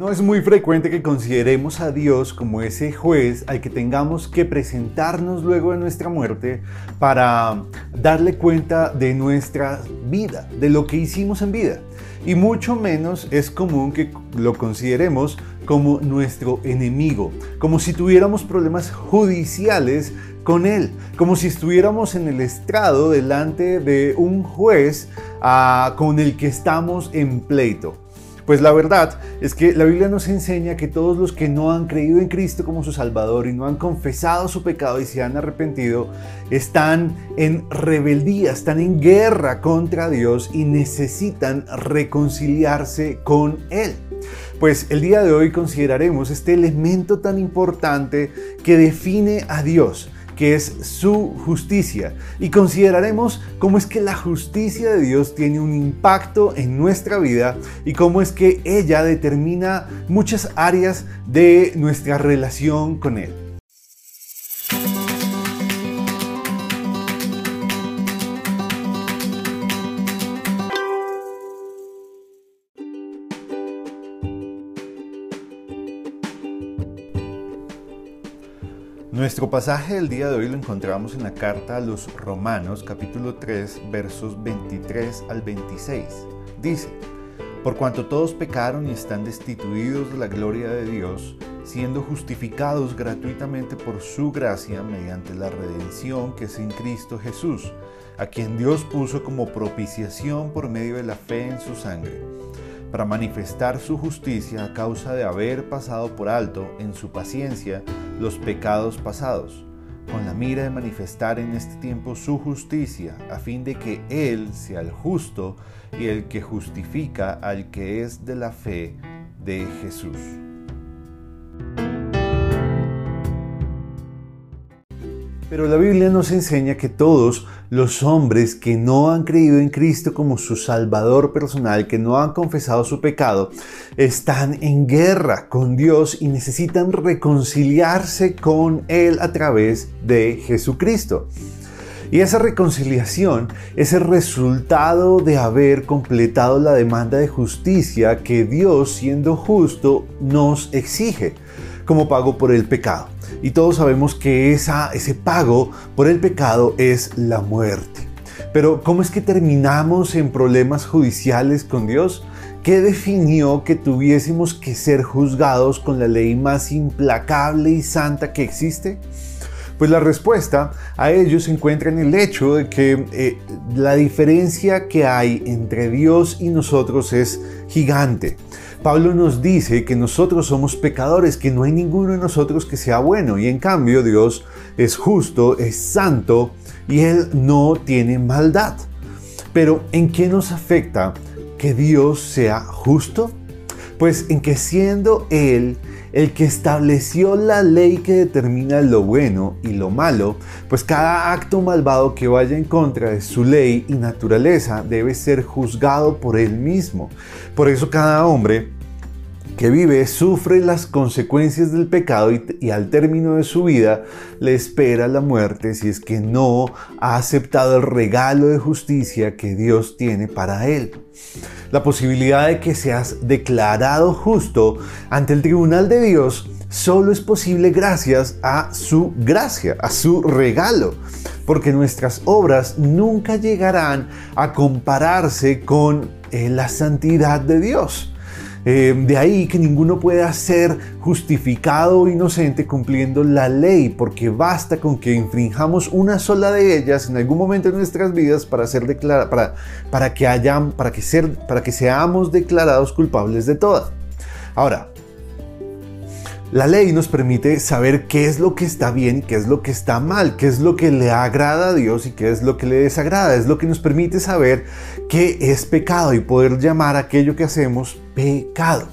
No es muy frecuente que consideremos a Dios como ese juez al que tengamos que presentarnos luego de nuestra muerte para darle cuenta de nuestra vida, de lo que hicimos en vida. Y mucho menos es común que lo consideremos como nuestro enemigo, como si tuviéramos problemas judiciales con él, como si estuviéramos en el estrado delante de un juez ah, con el que estamos en pleito. Pues la verdad es que la Biblia nos enseña que todos los que no han creído en Cristo como su Salvador y no han confesado su pecado y se han arrepentido, están en rebeldía, están en guerra contra Dios y necesitan reconciliarse con Él. Pues el día de hoy consideraremos este elemento tan importante que define a Dios que es su justicia. Y consideraremos cómo es que la justicia de Dios tiene un impacto en nuestra vida y cómo es que ella determina muchas áreas de nuestra relación con Él. Nuestro pasaje del día de hoy lo encontramos en la carta a los Romanos capítulo 3 versos 23 al 26. Dice, por cuanto todos pecaron y están destituidos de la gloria de Dios, siendo justificados gratuitamente por su gracia mediante la redención que es en Cristo Jesús, a quien Dios puso como propiciación por medio de la fe en su sangre para manifestar su justicia a causa de haber pasado por alto en su paciencia los pecados pasados, con la mira de manifestar en este tiempo su justicia, a fin de que Él sea el justo y el que justifica al que es de la fe de Jesús. Pero la Biblia nos enseña que todos los hombres que no han creído en Cristo como su Salvador personal, que no han confesado su pecado, están en guerra con Dios y necesitan reconciliarse con Él a través de Jesucristo. Y esa reconciliación es el resultado de haber completado la demanda de justicia que Dios, siendo justo, nos exige como pago por el pecado. Y todos sabemos que ese pago por el pecado es la muerte. Pero ¿cómo es que terminamos en problemas judiciales con Dios? ¿Qué definió que tuviésemos que ser juzgados con la ley más implacable y santa que existe? Pues la respuesta a ello se encuentra en el hecho de que eh, la diferencia que hay entre Dios y nosotros es gigante. Pablo nos dice que nosotros somos pecadores, que no hay ninguno de nosotros que sea bueno y en cambio Dios es justo, es santo y Él no tiene maldad. Pero ¿en qué nos afecta que Dios sea justo? Pues en que siendo Él el que estableció la ley que determina lo bueno y lo malo, pues cada acto malvado que vaya en contra de su ley y naturaleza debe ser juzgado por él mismo. Por eso cada hombre que vive sufre las consecuencias del pecado y, al término de su vida le espera la muerte si es que no ha aceptado el regalo de justicia que Dios tiene para él. La posibilidad de que seas declarado justo ante el tribunal de Dios solo es posible gracias a su gracia, a su regalo, porque nuestras obras nunca llegarán a compararse con eh, la santidad de Dios. Eh, de ahí que ninguno pueda ser justificado o inocente cumpliendo la ley, porque basta con que infringamos una sola de ellas en algún momento de nuestras vidas para, ser para, para, que, hayan, para, que ser, para que seamos declarados culpables de todas. Ahora, la ley nos permite saber qué es lo que está bien qué es lo que está mal, qué es lo que le agrada a Dios y qué es lo que le desagrada. Es lo que nos permite saber qué es pecado y poder llamar aquello que hacemos pecado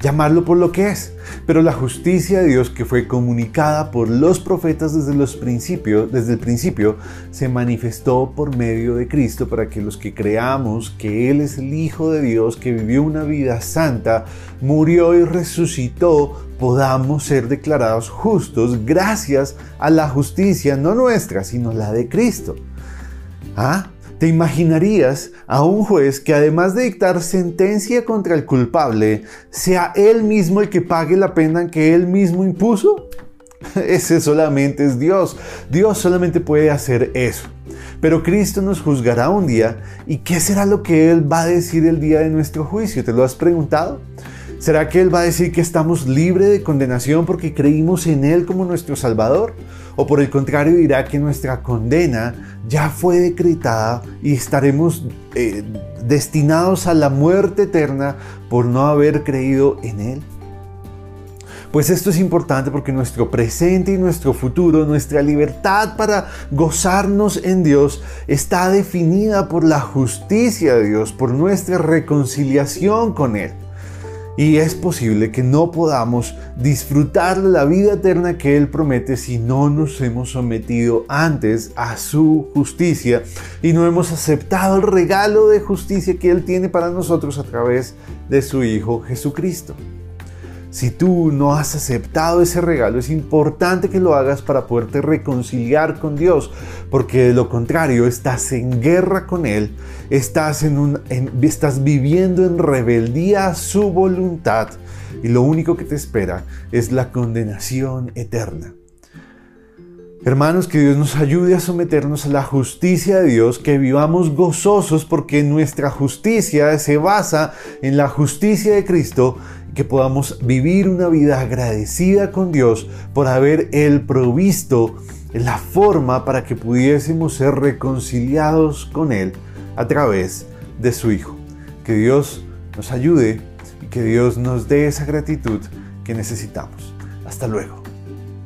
llamarlo por lo que es. Pero la justicia de Dios que fue comunicada por los profetas desde los principios, desde el principio, se manifestó por medio de Cristo para que los que creamos que Él es el Hijo de Dios, que vivió una vida santa, murió y resucitó, podamos ser declarados justos gracias a la justicia no nuestra, sino la de Cristo. ¿Ah? ¿Te imaginarías a un juez que además de dictar sentencia contra el culpable, sea él mismo el que pague la pena que él mismo impuso? Ese solamente es Dios. Dios solamente puede hacer eso. Pero Cristo nos juzgará un día y ¿qué será lo que Él va a decir el día de nuestro juicio? ¿Te lo has preguntado? ¿Será que Él va a decir que estamos libres de condenación porque creímos en Él como nuestro Salvador? ¿O por el contrario dirá que nuestra condena ya fue decretada y estaremos eh, destinados a la muerte eterna por no haber creído en Él? Pues esto es importante porque nuestro presente y nuestro futuro, nuestra libertad para gozarnos en Dios, está definida por la justicia de Dios, por nuestra reconciliación con Él. Y es posible que no podamos disfrutar la vida eterna que Él promete si no nos hemos sometido antes a su justicia y no hemos aceptado el regalo de justicia que Él tiene para nosotros a través de su Hijo Jesucristo. Si tú no has aceptado ese regalo, es importante que lo hagas para poderte reconciliar con Dios, porque de lo contrario estás en guerra con Él, estás, en un, estás viviendo en rebeldía a su voluntad y lo único que te espera es la condenación eterna. Hermanos, que Dios nos ayude a someternos a la justicia de Dios, que vivamos gozosos porque nuestra justicia se basa en la justicia de Cristo que podamos vivir una vida agradecida con Dios por haber Él provisto la forma para que pudiésemos ser reconciliados con Él a través de su Hijo. Que Dios nos ayude y que Dios nos dé esa gratitud que necesitamos. Hasta luego.